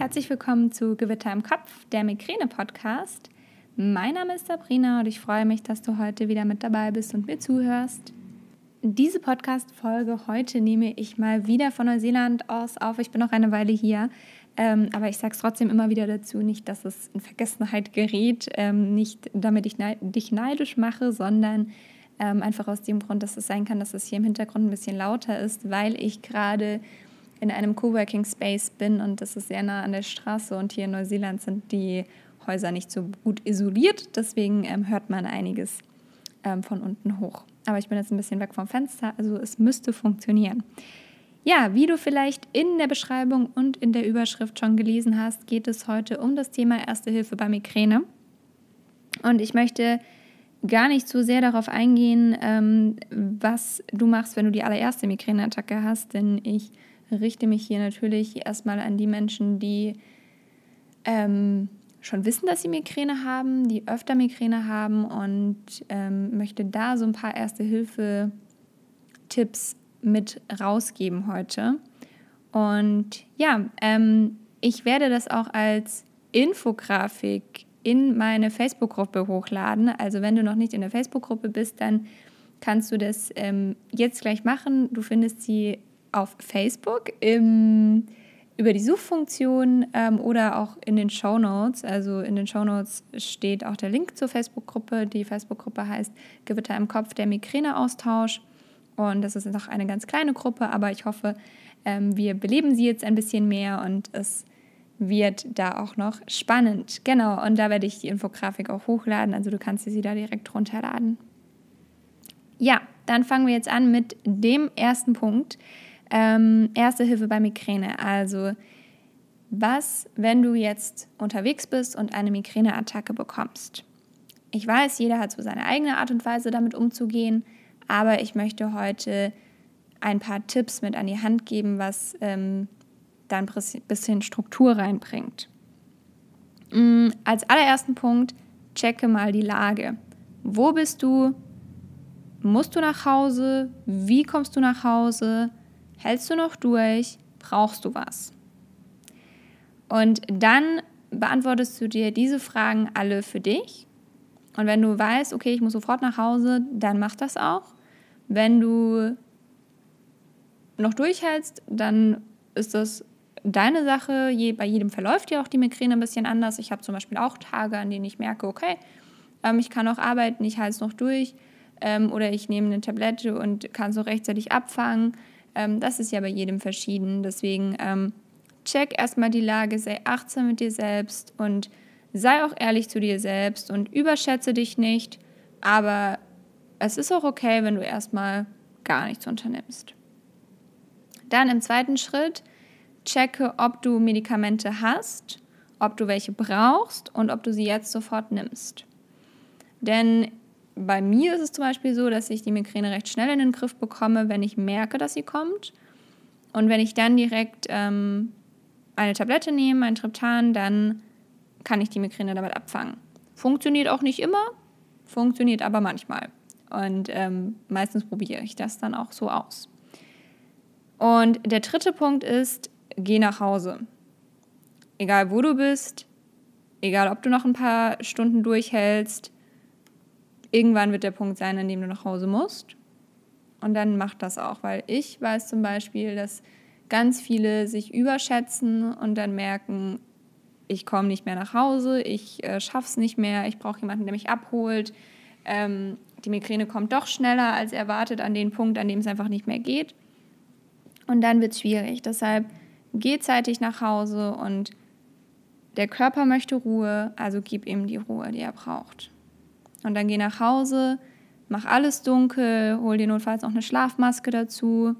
Herzlich willkommen zu Gewitter im Kopf, der Migräne-Podcast. Mein Name ist Sabrina und ich freue mich, dass du heute wieder mit dabei bist und mir zuhörst. Diese Podcast-Folge heute nehme ich mal wieder von Neuseeland aus auf. Ich bin noch eine Weile hier, ähm, aber ich sage es trotzdem immer wieder dazu, nicht, dass es in Vergessenheit gerät, ähm, nicht damit ich ne dich neidisch mache, sondern ähm, einfach aus dem Grund, dass es sein kann, dass es hier im Hintergrund ein bisschen lauter ist, weil ich gerade in einem Coworking Space bin und das ist sehr nah an der Straße und hier in Neuseeland sind die Häuser nicht so gut isoliert, deswegen ähm, hört man einiges ähm, von unten hoch. Aber ich bin jetzt ein bisschen weg vom Fenster, also es müsste funktionieren. Ja, wie du vielleicht in der Beschreibung und in der Überschrift schon gelesen hast, geht es heute um das Thema Erste Hilfe bei Migräne. Und ich möchte gar nicht so sehr darauf eingehen, ähm, was du machst, wenn du die allererste Migräneattacke hast, denn ich richte mich hier natürlich erstmal an die Menschen, die ähm, schon wissen, dass sie Migräne haben, die öfter Migräne haben und ähm, möchte da so ein paar Erste-Hilfe-Tipps mit rausgeben heute. Und ja, ähm, ich werde das auch als Infografik in meine Facebook-Gruppe hochladen. Also wenn du noch nicht in der Facebook-Gruppe bist, dann kannst du das ähm, jetzt gleich machen. Du findest sie auf Facebook im, über die Suchfunktion ähm, oder auch in den Show Notes. Also in den Show Notes steht auch der Link zur Facebook-Gruppe. Die Facebook-Gruppe heißt Gewitter im Kopf, der Migräneaustausch. Und das ist noch eine ganz kleine Gruppe, aber ich hoffe, ähm, wir beleben sie jetzt ein bisschen mehr und es wird da auch noch spannend. Genau, und da werde ich die Infografik auch hochladen, also du kannst sie da direkt runterladen. Ja, dann fangen wir jetzt an mit dem ersten Punkt. Ähm, erste Hilfe bei Migräne. Also was, wenn du jetzt unterwegs bist und eine Migräneattacke bekommst? Ich weiß, jeder hat so seine eigene Art und Weise damit umzugehen, aber ich möchte heute ein paar Tipps mit an die Hand geben, was ähm, dann ein bisschen Struktur reinbringt. Mhm, als allerersten Punkt, checke mal die Lage. Wo bist du? Musst du nach Hause? Wie kommst du nach Hause? Hältst du noch durch? Brauchst du was? Und dann beantwortest du dir diese Fragen alle für dich. Und wenn du weißt, okay, ich muss sofort nach Hause, dann mach das auch. Wenn du noch durchhältst, dann ist das deine Sache. Bei jedem verläuft ja auch die Migräne ein bisschen anders. Ich habe zum Beispiel auch Tage, an denen ich merke, okay, ähm, ich kann auch arbeiten, ich halte es noch durch. Ähm, oder ich nehme eine Tablette und kann so rechtzeitig abfangen. Ähm, das ist ja bei jedem verschieden. Deswegen ähm, check erstmal die Lage, sei achtsam mit dir selbst und sei auch ehrlich zu dir selbst und überschätze dich nicht. Aber es ist auch okay, wenn du erstmal gar nichts unternimmst. Dann im zweiten Schritt checke, ob du Medikamente hast, ob du welche brauchst und ob du sie jetzt sofort nimmst. Denn bei mir ist es zum Beispiel so, dass ich die Migräne recht schnell in den Griff bekomme, wenn ich merke, dass sie kommt. Und wenn ich dann direkt ähm, eine Tablette nehme, ein Triptan, dann kann ich die Migräne damit abfangen. Funktioniert auch nicht immer, funktioniert aber manchmal. Und ähm, meistens probiere ich das dann auch so aus. Und der dritte Punkt ist, geh nach Hause. Egal wo du bist, egal ob du noch ein paar Stunden durchhältst, irgendwann wird der Punkt sein, an dem du nach Hause musst. Und dann mach das auch, weil ich weiß zum Beispiel, dass ganz viele sich überschätzen und dann merken, ich komme nicht mehr nach Hause, ich äh, es nicht mehr, ich brauche jemanden, der mich abholt. Ähm, die Migräne kommt doch schneller als erwartet an den Punkt, an dem es einfach nicht mehr geht. Und dann wird es schwierig. Deshalb geh zeitig nach Hause und der Körper möchte Ruhe, also gib ihm die Ruhe, die er braucht. Und dann geh nach Hause, mach alles dunkel, hol dir notfalls noch eine Schlafmaske dazu,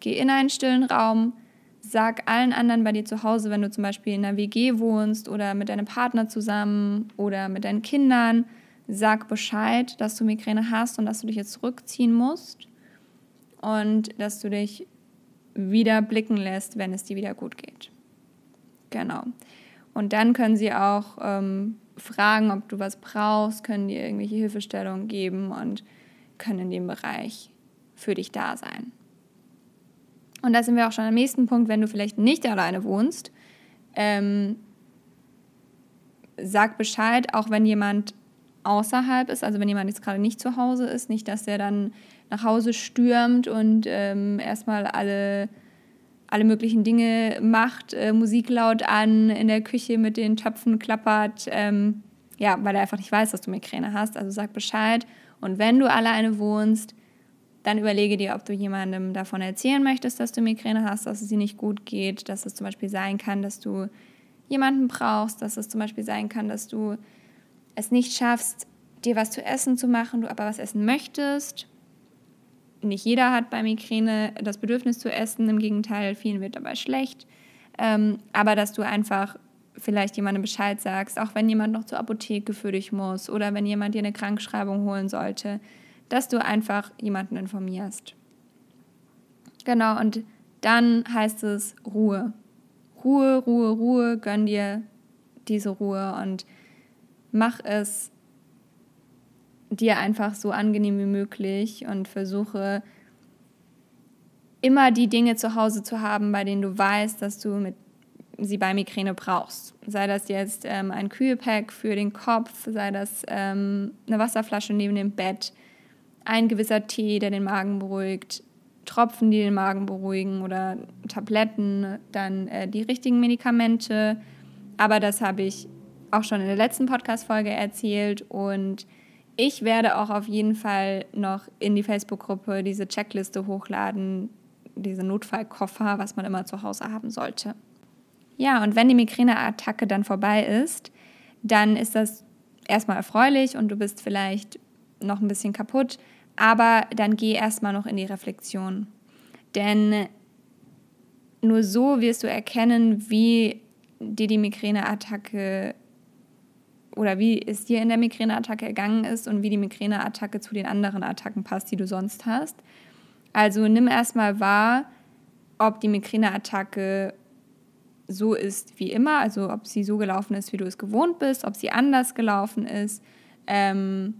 geh in einen stillen Raum, sag allen anderen bei dir zu Hause, wenn du zum Beispiel in einer WG wohnst oder mit deinem Partner zusammen oder mit deinen Kindern, sag Bescheid, dass du Migräne hast und dass du dich jetzt zurückziehen musst und dass du dich wieder blicken lässt, wenn es dir wieder gut geht. Genau. Und dann können sie auch ähm, fragen, ob du was brauchst, können dir irgendwelche Hilfestellungen geben und können in dem Bereich für dich da sein. Und da sind wir auch schon am nächsten Punkt, wenn du vielleicht nicht alleine wohnst, ähm, sag Bescheid, auch wenn jemand außerhalb ist, also wenn jemand jetzt gerade nicht zu Hause ist, nicht, dass der dann nach Hause stürmt und ähm, erstmal alle, alle möglichen Dinge macht, äh, Musik laut an, in der Küche mit den Töpfen klappert, ähm, ja, weil er einfach nicht weiß, dass du Migräne hast. Also sag Bescheid. Und wenn du alleine wohnst, dann überlege dir, ob du jemandem davon erzählen möchtest, dass du Migräne hast, dass es dir nicht gut geht, dass es zum Beispiel sein kann, dass du jemanden brauchst, dass es zum Beispiel sein kann, dass du es nicht schaffst, dir was zu essen zu machen, du aber was essen möchtest. Nicht jeder hat bei Migräne das Bedürfnis zu essen, im Gegenteil, vielen wird dabei schlecht. Ähm, aber dass du einfach vielleicht jemandem Bescheid sagst, auch wenn jemand noch zur Apotheke für dich muss oder wenn jemand dir eine Krankschreibung holen sollte, dass du einfach jemanden informierst. Genau, und dann heißt es Ruhe. Ruhe, Ruhe, Ruhe, gönn dir diese Ruhe und mach es dir einfach so angenehm wie möglich und versuche immer die Dinge zu Hause zu haben, bei denen du weißt, dass du mit sie bei Migräne brauchst. Sei das jetzt ähm, ein Kühlpack für den Kopf, sei das ähm, eine Wasserflasche neben dem Bett, ein gewisser Tee, der den Magen beruhigt, Tropfen, die den Magen beruhigen oder Tabletten, dann äh, die richtigen Medikamente. Aber das habe ich auch schon in der letzten Podcast-Folge erzählt und ich werde auch auf jeden Fall noch in die Facebook-Gruppe diese Checkliste hochladen, diese Notfallkoffer, was man immer zu Hause haben sollte. Ja, und wenn die Migräneattacke dann vorbei ist, dann ist das erstmal erfreulich und du bist vielleicht noch ein bisschen kaputt, aber dann geh erstmal noch in die Reflexion. Denn nur so wirst du erkennen, wie dir die Migräneattacke oder wie es dir in der Migräneattacke ergangen ist und wie die Migräneattacke zu den anderen Attacken passt, die du sonst hast. Also nimm erstmal wahr, ob die Migräneattacke so ist wie immer, also ob sie so gelaufen ist, wie du es gewohnt bist, ob sie anders gelaufen ist, ähm,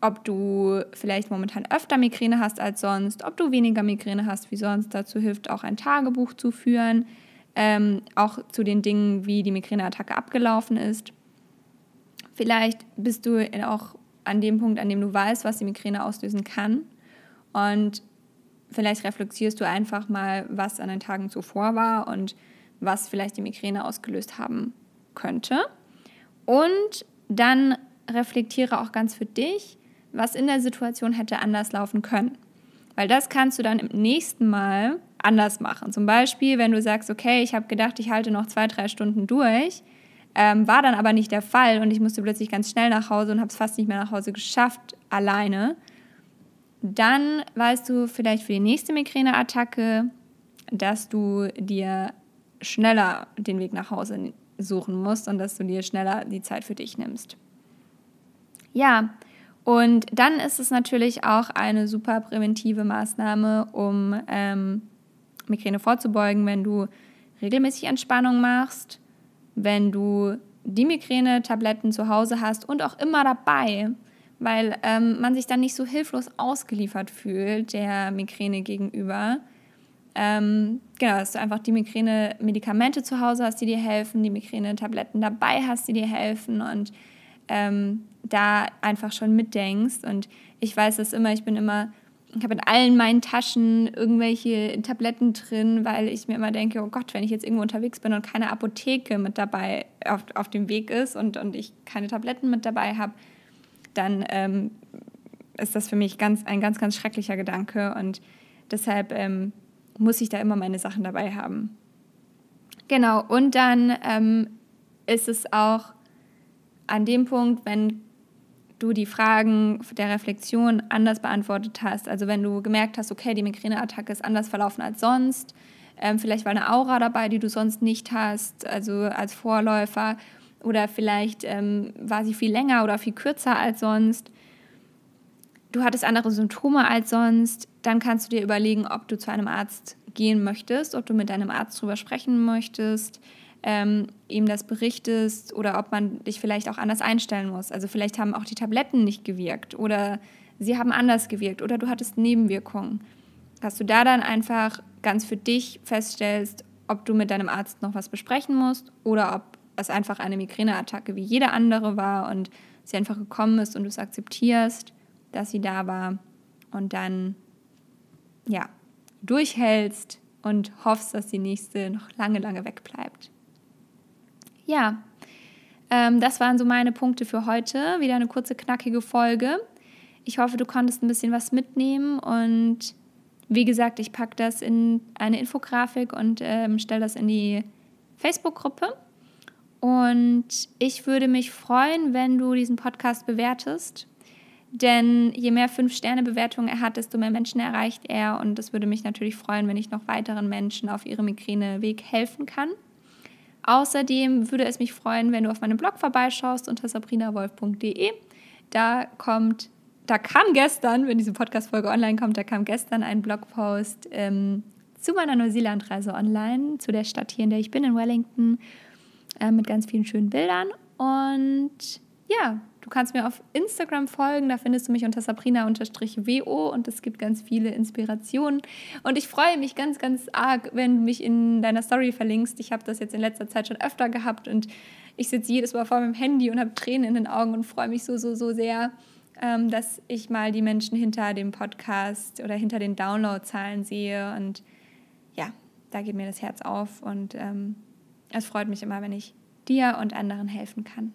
ob du vielleicht momentan öfter Migräne hast als sonst, ob du weniger Migräne hast wie sonst. Dazu hilft auch ein Tagebuch zu führen ähm, auch zu den Dingen, wie die Migräneattacke abgelaufen ist. Vielleicht bist du auch an dem Punkt, an dem du weißt, was die Migräne auslösen kann. Und vielleicht reflektierst du einfach mal, was an den Tagen zuvor war und was vielleicht die Migräne ausgelöst haben könnte. Und dann reflektiere auch ganz für dich, was in der Situation hätte anders laufen können. Weil das kannst du dann im nächsten Mal anders machen. Zum Beispiel, wenn du sagst, okay, ich habe gedacht, ich halte noch zwei, drei Stunden durch, ähm, war dann aber nicht der Fall und ich musste plötzlich ganz schnell nach Hause und habe es fast nicht mehr nach Hause geschafft, alleine, dann weißt du vielleicht für die nächste Migräneattacke, dass du dir schneller den Weg nach Hause suchen musst und dass du dir schneller die Zeit für dich nimmst. Ja, und dann ist es natürlich auch eine super präventive Maßnahme, um ähm, Migräne vorzubeugen, wenn du regelmäßig Entspannung machst, wenn du die Migräne-Tabletten zu Hause hast und auch immer dabei, weil ähm, man sich dann nicht so hilflos ausgeliefert fühlt der Migräne gegenüber. Ähm, genau, dass du einfach die Migräne-Medikamente zu Hause hast, die dir helfen, die Migräne-Tabletten dabei hast, die dir helfen und ähm, da einfach schon mitdenkst. Und ich weiß das immer, ich bin immer ich habe in allen meinen Taschen irgendwelche Tabletten drin, weil ich mir immer denke, oh Gott, wenn ich jetzt irgendwo unterwegs bin und keine Apotheke mit dabei auf, auf dem Weg ist und, und ich keine Tabletten mit dabei habe, dann ähm, ist das für mich ganz, ein ganz, ganz schrecklicher Gedanke und deshalb ähm, muss ich da immer meine Sachen dabei haben. Genau, und dann ähm, ist es auch an dem Punkt, wenn du die Fragen der Reflexion anders beantwortet hast. Also wenn du gemerkt hast, okay, die Migräneattacke ist anders verlaufen als sonst, ähm, vielleicht war eine Aura dabei, die du sonst nicht hast, also als Vorläufer, oder vielleicht ähm, war sie viel länger oder viel kürzer als sonst. Du hattest andere Symptome als sonst, dann kannst du dir überlegen, ob du zu einem Arzt gehen möchtest, ob du mit deinem Arzt darüber sprechen möchtest ähm, ihm das berichtest oder ob man dich vielleicht auch anders einstellen muss. Also vielleicht haben auch die Tabletten nicht gewirkt oder sie haben anders gewirkt oder du hattest Nebenwirkungen. Dass du da dann einfach ganz für dich feststellst, ob du mit deinem Arzt noch was besprechen musst oder ob es einfach eine Migräneattacke wie jede andere war und sie einfach gekommen ist und du es akzeptierst, dass sie da war und dann ja durchhältst und hoffst, dass die nächste noch lange, lange wegbleibt. Ja, ähm, das waren so meine Punkte für heute. Wieder eine kurze, knackige Folge. Ich hoffe, du konntest ein bisschen was mitnehmen und wie gesagt, ich packe das in eine Infografik und ähm, stelle das in die Facebook-Gruppe. Und ich würde mich freuen, wenn du diesen Podcast bewertest. Denn je mehr 5-Sterne-Bewertungen er hat, desto mehr Menschen erreicht er. Und es würde mich natürlich freuen, wenn ich noch weiteren Menschen auf ihrem Migräneweg helfen kann. Außerdem würde es mich freuen, wenn du auf meinem Blog vorbeischaust unter sabrinawolf.de. Da kommt, da kam gestern, wenn diese Podcast-Folge online kommt, da kam gestern ein Blogpost ähm, zu meiner Neuseeland-Reise online, zu der Stadt hier, in der ich bin, in Wellington, äh, mit ganz vielen schönen Bildern. Und ja, Du kannst mir auf Instagram folgen, da findest du mich unter sabrina-wo und es gibt ganz viele Inspirationen. Und ich freue mich ganz, ganz arg, wenn du mich in deiner Story verlinkst. Ich habe das jetzt in letzter Zeit schon öfter gehabt und ich sitze jedes Mal vor meinem Handy und habe Tränen in den Augen und freue mich so, so, so sehr, ähm, dass ich mal die Menschen hinter dem Podcast oder hinter den Downloadzahlen sehe. Und ja, da geht mir das Herz auf und ähm, es freut mich immer, wenn ich dir und anderen helfen kann.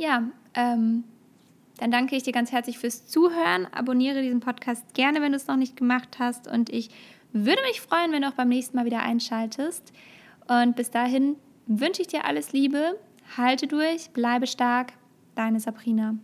Ja, ähm, dann danke ich dir ganz herzlich fürs Zuhören. Abonniere diesen Podcast gerne, wenn du es noch nicht gemacht hast. Und ich würde mich freuen, wenn du auch beim nächsten Mal wieder einschaltest. Und bis dahin wünsche ich dir alles Liebe. Halte durch, bleibe stark. Deine Sabrina.